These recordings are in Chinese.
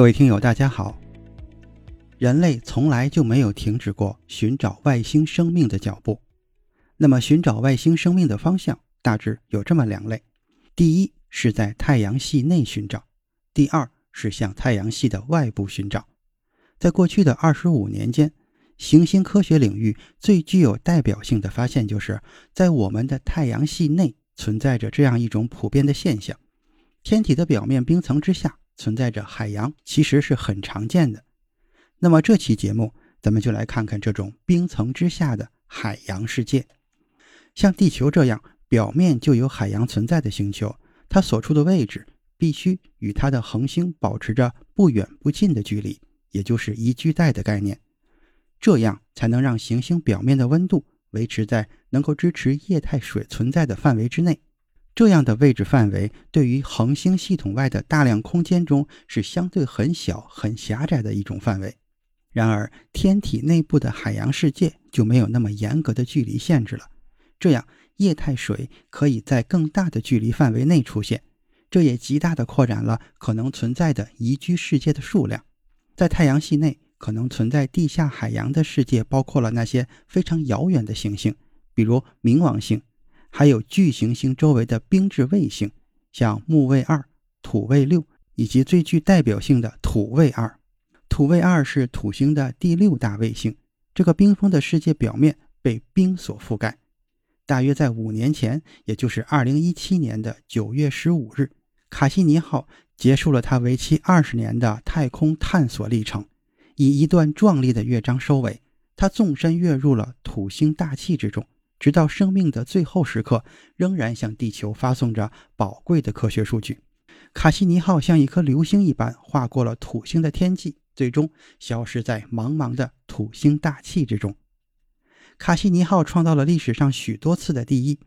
各位听友，大家好。人类从来就没有停止过寻找外星生命的脚步。那么，寻找外星生命的方向大致有这么两类：第一是在太阳系内寻找；第二是向太阳系的外部寻找。在过去的二十五年间，行星科学领域最具有代表性的发现，就是在我们的太阳系内存在着这样一种普遍的现象：天体的表面冰层之下。存在着海洋，其实是很常见的。那么这期节目，咱们就来看看这种冰层之下的海洋世界。像地球这样表面就有海洋存在的星球，它所处的位置必须与它的恒星保持着不远不近的距离，也就是宜居带的概念。这样才能让行星表面的温度维持在能够支持液态水存在的范围之内。这样的位置范围对于恒星系统外的大量空间中是相对很小、很狭窄的一种范围。然而，天体内部的海洋世界就没有那么严格的距离限制了。这样，液态水可以在更大的距离范围内出现，这也极大地扩展了可能存在的宜居世界的数量。在太阳系内可能存在地下海洋的世界，包括了那些非常遥远的行星，比如冥王星。还有巨行星周围的冰质卫星，像木卫二、土卫六，以及最具代表性的土卫二。土卫二是土星的第六大卫星。这个冰封的世界表面被冰所覆盖。大约在五年前，也就是二零一七年的九月十五日，卡西尼号结束了它为期二十年的太空探索历程，以一段壮丽的乐章收尾。它纵身跃入了土星大气之中。直到生命的最后时刻，仍然向地球发送着宝贵的科学数据。卡西尼号像一颗流星一般划过了土星的天际，最终消失在茫茫的土星大气之中。卡西尼号创造了历史上许多次的第一。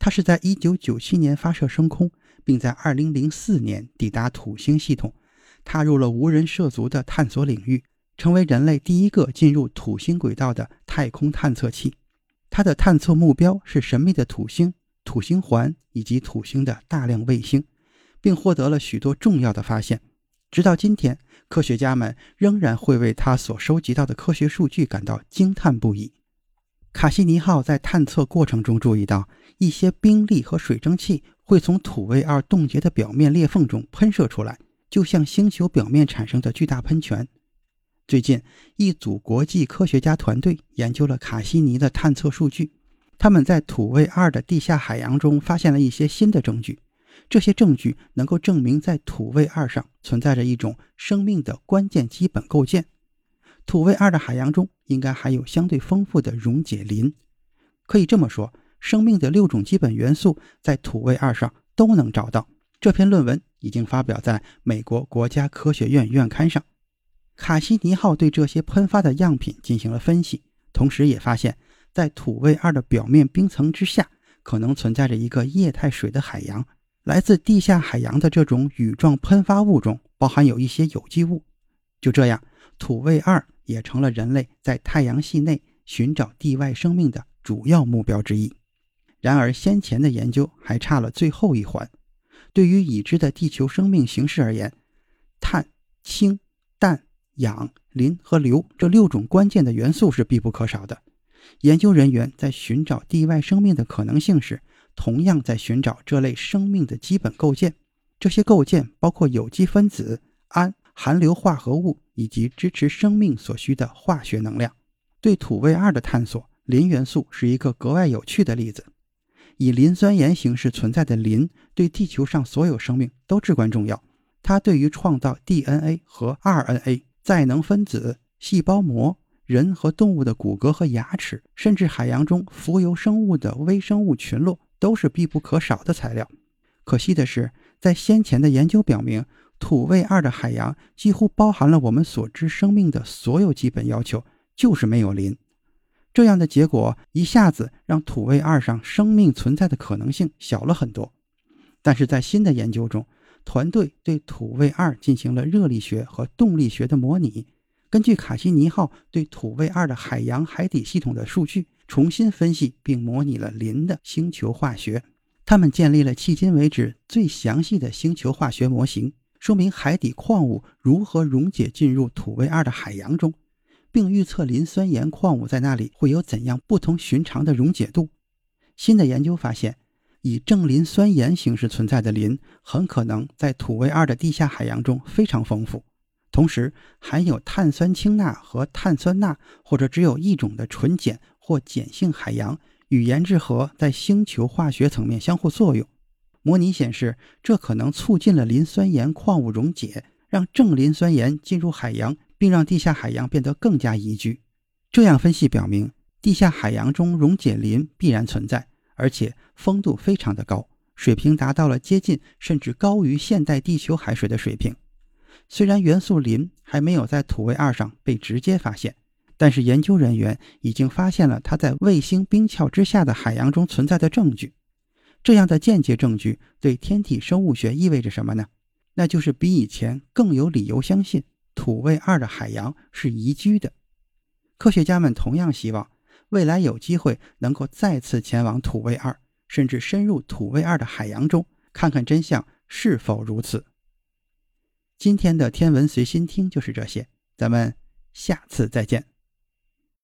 它是在1997年发射升空，并在2004年抵达土星系统，踏入了无人涉足的探索领域，成为人类第一个进入土星轨道的太空探测器。它的探测目标是神秘的土星、土星环以及土星的大量卫星，并获得了许多重要的发现。直到今天，科学家们仍然会为它所收集到的科学数据感到惊叹不已。卡西尼号在探测过程中注意到，一些冰粒和水蒸气会从土卫二冻结的表面裂缝中喷射出来，就像星球表面产生的巨大喷泉。最近，一组国际科学家团队研究了卡西尼的探测数据。他们在土卫二的地下海洋中发现了一些新的证据。这些证据能够证明，在土卫二上存在着一种生命的关键基本构件。土卫二的海洋中应该还有相对丰富的溶解磷。可以这么说，生命的六种基本元素在土卫二上都能找到。这篇论文已经发表在美国国家科学院院刊上。卡西尼号对这些喷发的样品进行了分析，同时也发现，在土卫二的表面冰层之下，可能存在着一个液态水的海洋。来自地下海洋的这种羽状喷发物中，包含有一些有机物。就这样，土卫二也成了人类在太阳系内寻找地外生命的主要目标之一。然而，先前的研究还差了最后一环。对于已知的地球生命形式而言，碳、氢、氧、磷和硫这六种关键的元素是必不可少的。研究人员在寻找地外生命的可能性时，同样在寻找这类生命的基本构件。这些构件包括有机分子、氨、含硫化合物以及支持生命所需的化学能量。对土卫二的探索，磷元素是一个格外有趣的例子。以磷酸盐形式存在的磷，对地球上所有生命都至关重要。它对于创造 DNA 和 RNA。再能分子、细胞膜、人和动物的骨骼和牙齿，甚至海洋中浮游生物的微生物群落，都是必不可少的材料。可惜的是，在先前的研究表明，土卫二的海洋几乎包含了我们所知生命的所有基本要求，就是没有磷。这样的结果一下子让土卫二上生命存在的可能性小了很多。但是在新的研究中，团队对土卫二进行了热力学和动力学的模拟，根据卡西尼号对土卫二的海洋海底系统的数据，重新分析并模拟了磷的星球化学。他们建立了迄今为止最详细的星球化学模型，说明海底矿物如何溶解进入土卫二的海洋中。并预测磷酸盐矿物在那里会有怎样不同寻常的溶解度。新的研究发现，以正磷酸盐形式存在的磷很可能在土卫二的地下海洋中非常丰富，同时含有碳酸氢钠和碳酸钠或者只有一种的纯碱或碱性海洋与盐质核在星球化学层面相互作用。模拟显示，这可能促进了磷酸盐矿物溶解，让正磷酸盐进入海洋。并让地下海洋变得更加宜居。这样分析表明，地下海洋中溶解磷必然存在，而且丰度非常的高，水平达到了接近甚至高于现代地球海水的水平。虽然元素磷还没有在土卫二上被直接发现，但是研究人员已经发现了它在卫星冰壳之下的海洋中存在的证据。这样的间接证据对天体生物学意味着什么呢？那就是比以前更有理由相信。土卫二的海洋是宜居的，科学家们同样希望未来有机会能够再次前往土卫二，甚至深入土卫二的海洋中，看看真相是否如此。今天的天文随心听就是这些，咱们下次再见。